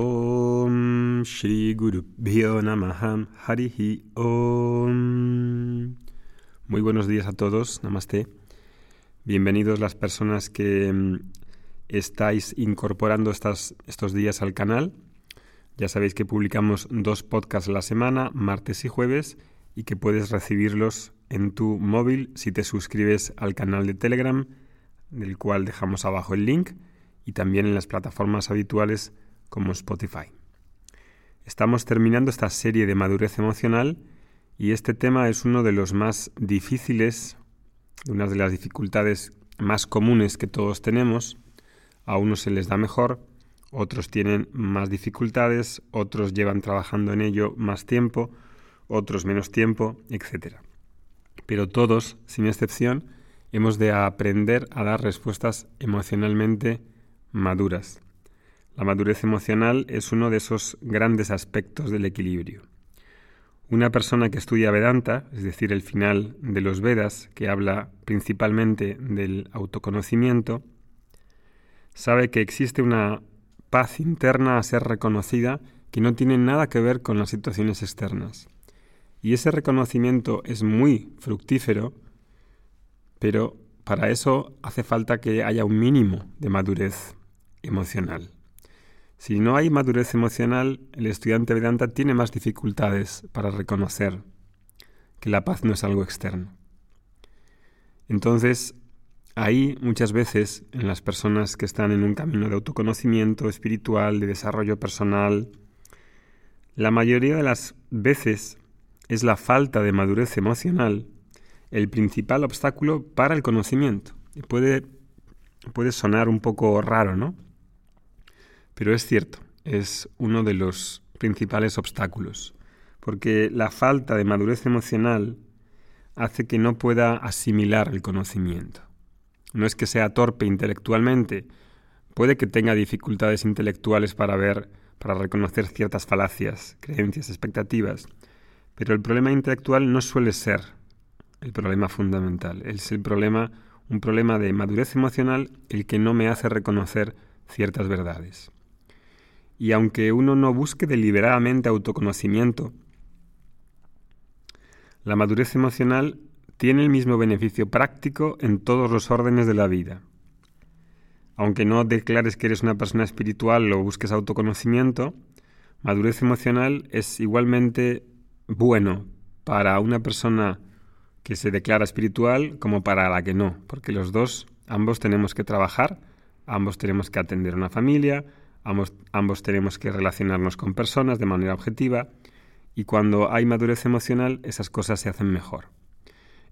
Om Shri Guru Harihi Om. Muy buenos días a todos, Namaste. Bienvenidos las personas que mm, estáis incorporando estas, estos días al canal. Ya sabéis que publicamos dos podcasts la semana, martes y jueves, y que puedes recibirlos en tu móvil si te suscribes al canal de Telegram, del cual dejamos abajo el link, y también en las plataformas habituales como Spotify. Estamos terminando esta serie de madurez emocional y este tema es uno de los más difíciles, una de las dificultades más comunes que todos tenemos. A unos se les da mejor, otros tienen más dificultades, otros llevan trabajando en ello más tiempo, otros menos tiempo, etc. Pero todos, sin excepción, hemos de aprender a dar respuestas emocionalmente maduras. La madurez emocional es uno de esos grandes aspectos del equilibrio. Una persona que estudia Vedanta, es decir, el final de los Vedas, que habla principalmente del autoconocimiento, sabe que existe una paz interna a ser reconocida que no tiene nada que ver con las situaciones externas. Y ese reconocimiento es muy fructífero, pero para eso hace falta que haya un mínimo de madurez emocional. Si no hay madurez emocional, el estudiante Vedanta tiene más dificultades para reconocer que la paz no es algo externo. Entonces, ahí muchas veces en las personas que están en un camino de autoconocimiento espiritual, de desarrollo personal, la mayoría de las veces es la falta de madurez emocional el principal obstáculo para el conocimiento. Y puede, puede sonar un poco raro, ¿no? Pero es cierto, es uno de los principales obstáculos, porque la falta de madurez emocional hace que no pueda asimilar el conocimiento. No es que sea torpe intelectualmente, puede que tenga dificultades intelectuales para ver, para reconocer ciertas falacias, creencias, expectativas, pero el problema intelectual no suele ser el problema fundamental, es el problema, un problema de madurez emocional el que no me hace reconocer ciertas verdades. Y aunque uno no busque deliberadamente autoconocimiento, la madurez emocional tiene el mismo beneficio práctico en todos los órdenes de la vida. Aunque no declares que eres una persona espiritual o busques autoconocimiento, madurez emocional es igualmente bueno para una persona que se declara espiritual como para la que no, porque los dos, ambos tenemos que trabajar, ambos tenemos que atender una familia, Ambos, tenemos que relacionarnos con personas de manera objetiva y cuando hay madurez emocional esas cosas se hacen mejor.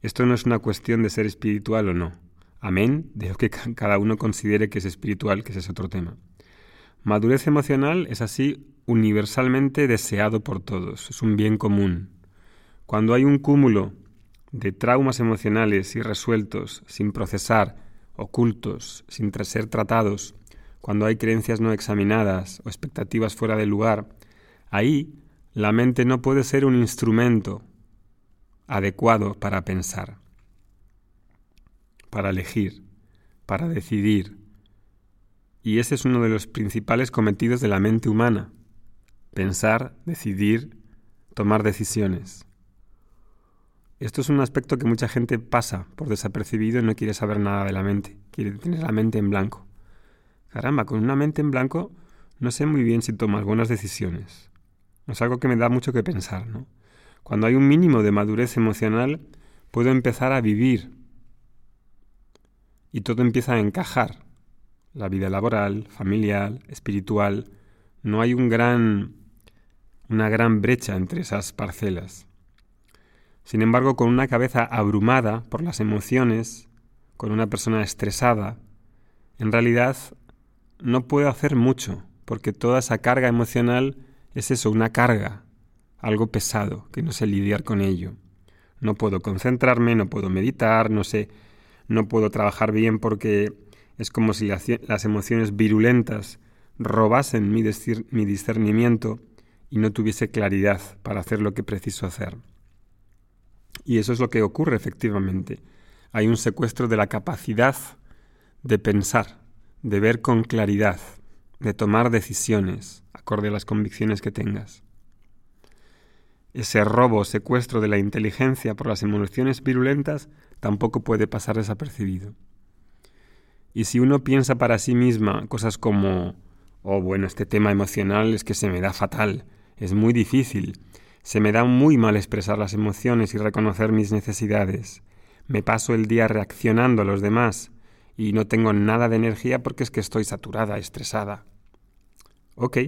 Esto no es una cuestión de ser espiritual o no. Amén, de que cada uno considere que es espiritual, que ese es otro tema. Madurez emocional es así universalmente deseado por todos, es un bien común. Cuando hay un cúmulo de traumas emocionales irresueltos, sin procesar, ocultos, sin ser tratados, cuando hay creencias no examinadas o expectativas fuera de lugar, ahí la mente no puede ser un instrumento adecuado para pensar, para elegir, para decidir. Y ese es uno de los principales cometidos de la mente humana, pensar, decidir, tomar decisiones. Esto es un aspecto que mucha gente pasa por desapercibido y no quiere saber nada de la mente, quiere tener la mente en blanco. Caramba, con una mente en blanco no sé muy bien si tomas buenas decisiones. Es algo que me da mucho que pensar, ¿no? Cuando hay un mínimo de madurez emocional, puedo empezar a vivir y todo empieza a encajar. La vida laboral, familiar, espiritual, no hay un gran una gran brecha entre esas parcelas. Sin embargo, con una cabeza abrumada por las emociones, con una persona estresada, en realidad no puedo hacer mucho, porque toda esa carga emocional es eso, una carga, algo pesado, que no sé lidiar con ello. No puedo concentrarme, no puedo meditar, no sé, no puedo trabajar bien porque es como si las emociones virulentas robasen mi, mi discernimiento y no tuviese claridad para hacer lo que preciso hacer. Y eso es lo que ocurre efectivamente. Hay un secuestro de la capacidad de pensar, de ver con claridad, de tomar decisiones acorde a las convicciones que tengas. Ese robo o secuestro de la inteligencia por las emociones virulentas tampoco puede pasar desapercibido. Y si uno piensa para sí misma cosas como, oh bueno, este tema emocional es que se me da fatal, es muy difícil, se me da muy mal expresar las emociones y reconocer mis necesidades, me paso el día reaccionando a los demás y no tengo nada de energía porque es que estoy saturada, estresada. Ok,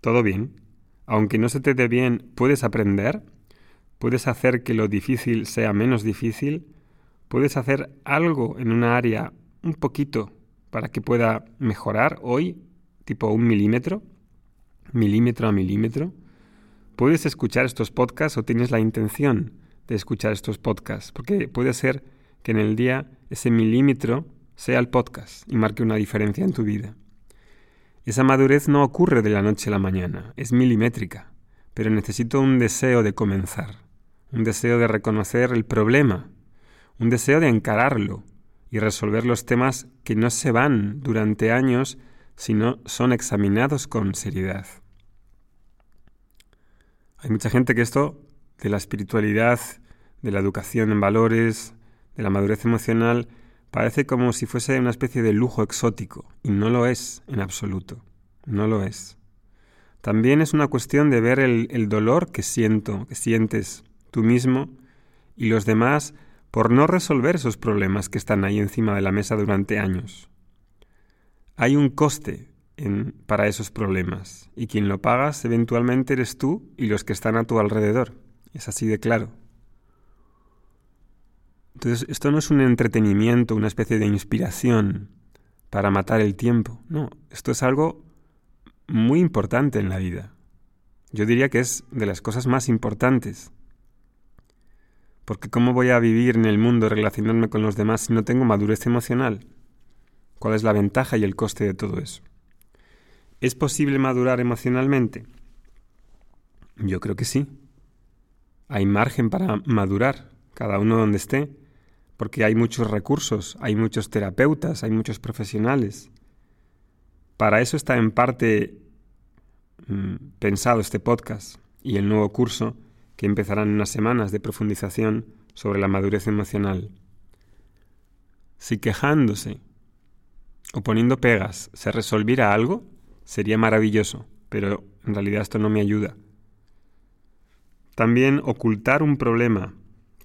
todo bien. Aunque no se te dé bien, puedes aprender, puedes hacer que lo difícil sea menos difícil, puedes hacer algo en una área un poquito para que pueda mejorar hoy, tipo un milímetro, milímetro a milímetro. Puedes escuchar estos podcasts o tienes la intención de escuchar estos podcasts, porque puede ser que en el día ese milímetro sea el podcast y marque una diferencia en tu vida. Esa madurez no ocurre de la noche a la mañana, es milimétrica, pero necesito un deseo de comenzar, un deseo de reconocer el problema, un deseo de encararlo y resolver los temas que no se van durante años, sino son examinados con seriedad. Hay mucha gente que esto de la espiritualidad, de la educación en valores, de la madurez emocional, parece como si fuese una especie de lujo exótico, y no lo es en absoluto, no lo es. También es una cuestión de ver el, dolor que siento, que sientes tú mismo y los demás por no resolver esos problemas que están ahí encima de la mesa durante años. Hay un coste para esos problemas y quien lo pagas eventualmente eres tú y los que están a tu alrededor. Es así de claro. Entonces, esto no es un entretenimiento, una especie de inspiración para matar el tiempo. No, esto es algo muy importante en la vida. Yo diría que es de las cosas más importantes. Porque ¿cómo voy a vivir en el mundo relacionándome con los demás si no tengo madurez emocional? ¿Cuál es la ventaja y el coste de todo eso? ¿Es posible madurar emocionalmente? Yo creo que sí. Hay margen para madurar, cada uno donde esté porque hay muchos recursos, hay muchos terapeutas, hay muchos profesionales. Para eso está en parte mm, pensado este podcast y el nuevo curso que empezarán unas semanas de profundización sobre la madurez emocional. Si quejándose o poniendo pegas se resolviera algo, sería maravilloso, pero en realidad esto no me ayuda. También ocultar un problema,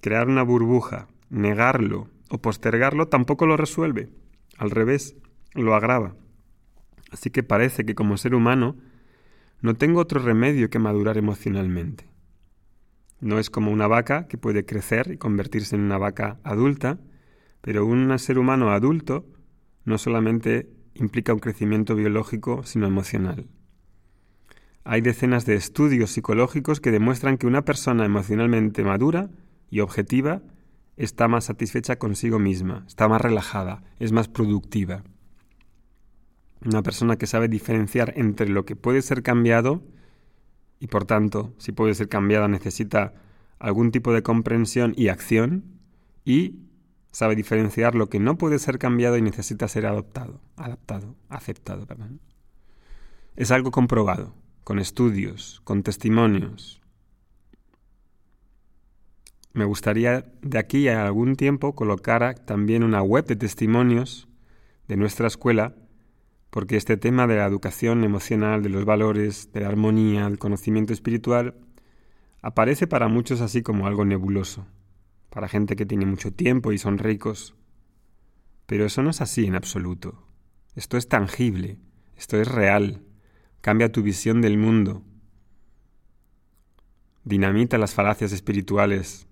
crear una burbuja, negarlo o postergarlo tampoco lo resuelve. Al revés, lo agrava. Así que parece que como ser humano no tengo otro remedio que madurar emocionalmente. No es como una vaca que puede crecer y convertirse en una vaca adulta, pero un ser humano adulto no solamente implica un crecimiento biológico, sino emocional. Hay decenas de estudios psicológicos que demuestran que una persona emocionalmente madura y objetiva está más satisfecha consigo misma, está más relajada, es más productiva. Una persona que sabe diferenciar entre lo que puede ser cambiado y por tanto, si puede ser cambiada necesita algún tipo de comprensión y acción y sabe diferenciar lo que no puede ser cambiado y necesita ser adoptado, adaptado, aceptado, perdón. Es algo comprobado, con estudios, con testimonios, me gustaría de aquí a algún tiempo colocar también una web de testimonios de nuestra escuela, porque este tema de la educación emocional, de los valores, de la armonía, del conocimiento espiritual, aparece para muchos así como algo nebuloso, para gente que tiene mucho tiempo y son ricos. Pero eso no es así en absoluto. Esto es tangible, esto es real, cambia tu visión del mundo, dinamita las falacias espirituales,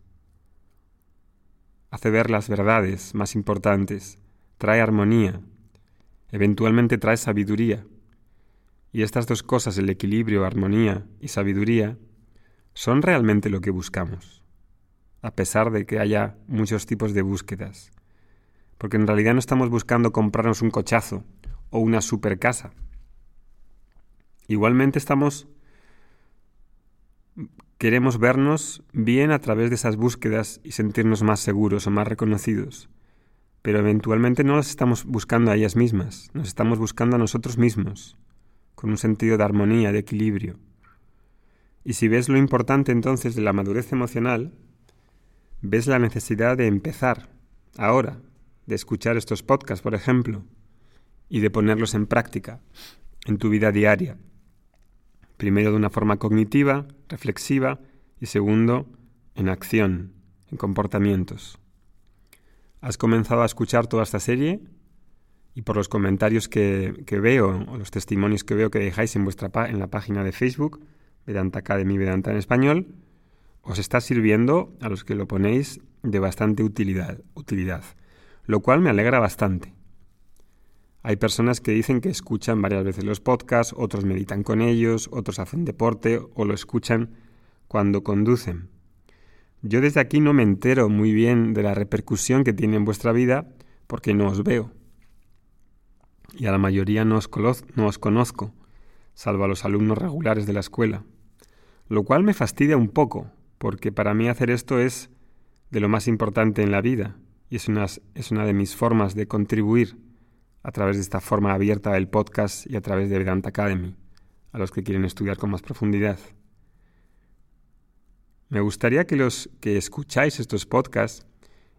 hace ver las verdades más importantes, trae armonía, eventualmente trae sabiduría. Y estas dos cosas, el equilibrio, armonía y sabiduría, son realmente lo que buscamos, a pesar de que haya muchos tipos de búsquedas. Porque en realidad no estamos buscando comprarnos un cochazo o una super casa. Igualmente estamos Queremos vernos bien a través de esas búsquedas y sentirnos más seguros o más reconocidos. pero eventualmente no las estamos buscando a ellas mismas, nos estamos buscando a nosotros mismos, con un sentido de armonía, de equilibrio. Y si ves lo importante entonces de la madurez emocional, ves la necesidad de empezar, ahora, de escuchar estos podcasts, por ejemplo, y de ponerlos en práctica en tu vida diaria. Primero de una forma cognitiva, reflexiva, y segundo, en acción, en comportamientos. ¿Has comenzado a escuchar toda esta serie? Y por los comentarios que, veo, o los testimonios que veo que dejáis en, vuestra, en la página de Facebook, Vedanta Academy Vedanta en español, os está sirviendo a los que lo ponéis de bastante utilidad, utilidad, lo cual me alegra bastante. Hay personas que dicen que escuchan varias veces los podcasts, otros meditan con ellos, otros hacen deporte o lo escuchan cuando conducen. Yo desde aquí no me entero muy bien de la repercusión que tiene en vuestra vida porque no os veo. Y a la mayoría no os, no os conozco, salvo a los alumnos regulares de la escuela lo cual me fastidia un poco, porque para mí hacer esto es de lo más importante en la vida y es una de mis formas de contribuir a través de esta forma abierta del podcast y a través de Vedanta Academy, a los que quieren estudiar con más profundidad. Me gustaría que los que escucháis estos podcasts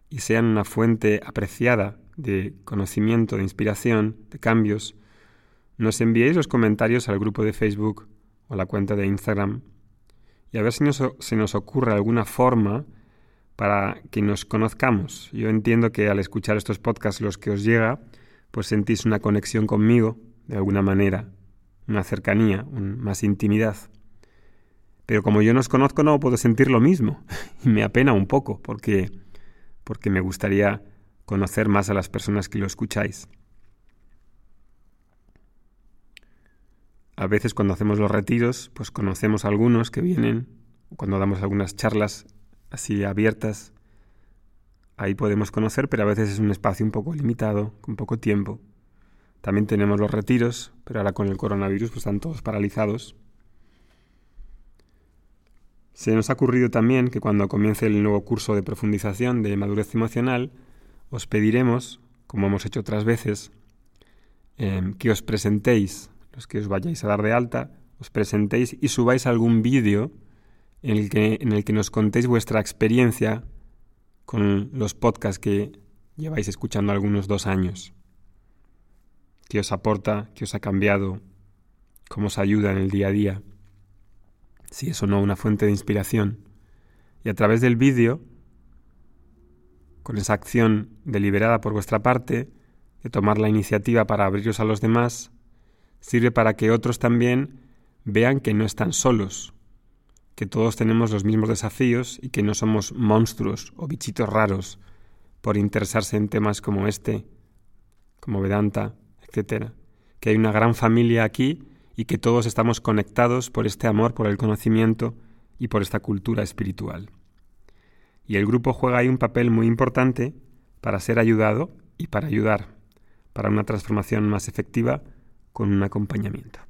y sean una fuente apreciada de conocimiento, de inspiración, de cambios, nos enviéis los comentarios al grupo de Facebook o la cuenta de Instagram y a ver si nos, se nos ocurre alguna forma para que nos conozcamos. Yo entiendo que al escuchar estos podcasts, los que os llega, pues sentís una conexión conmigo, de alguna manera, una cercanía, más intimidad. Pero como yo no os conozco, no puedo sentir lo mismo. Y me apena un poco, porque, porque me gustaría conocer más a las personas que lo escucháis. A veces cuando hacemos los retiros, pues conocemos a algunos que vienen, cuando damos algunas charlas así abiertas, ahí podemos conocer, pero a veces es un espacio un poco limitado, con poco tiempo. También tenemos los retiros, pero ahora con el coronavirus pues están todos paralizados. Se nos ha ocurrido también que cuando comience el nuevo curso de profundización de madurez emocional, os pediremos, como hemos hecho otras veces, eh, que os presentéis los que os vayáis a dar de alta, os presentéis y subáis algún vídeo en en el que nos contéis vuestra experiencia con los podcasts que lleváis escuchando algunos dos años. ¿Qué os aporta? ¿Qué os ha cambiado? ¿Cómo os ayuda en el día a día? Si es o no una fuente de inspiración. Y a través del vídeo, con esa acción deliberada por vuestra parte, de tomar la iniciativa para abriros a los demás, sirve para que otros también vean que no están solos, que todos tenemos los mismos desafíos y que no somos monstruos o bichitos raros por interesarse en temas como este, como Vedanta, etc. Que hay una gran familia aquí y que todos estamos conectados por este amor, por el conocimiento y por esta cultura espiritual. Y el grupo juega ahí un papel muy importante para ser ayudado y para ayudar, para una transformación más efectiva con un acompañamiento.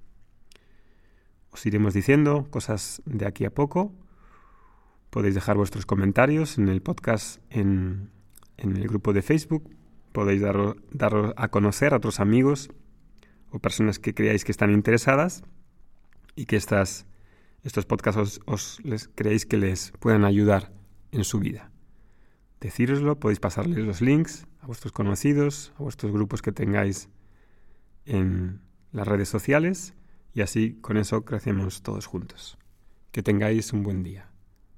Os iremos diciendo cosas de aquí a poco. Podéis dejar vuestros comentarios en el podcast, en, el grupo de Facebook. Podéis dar, a conocer a otros amigos o personas que creáis que están interesadas y que estas, estos podcasts os, les, creéis que les puedan ayudar en su vida. Decíroslo, podéis pasarles los links a vuestros conocidos, a vuestros grupos que tengáis en, las redes sociales y así con eso crecemos todos juntos. Que tengáis un buen día.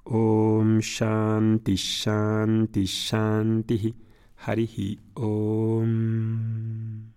Om Shanti Shanti Shanti Harihi Om.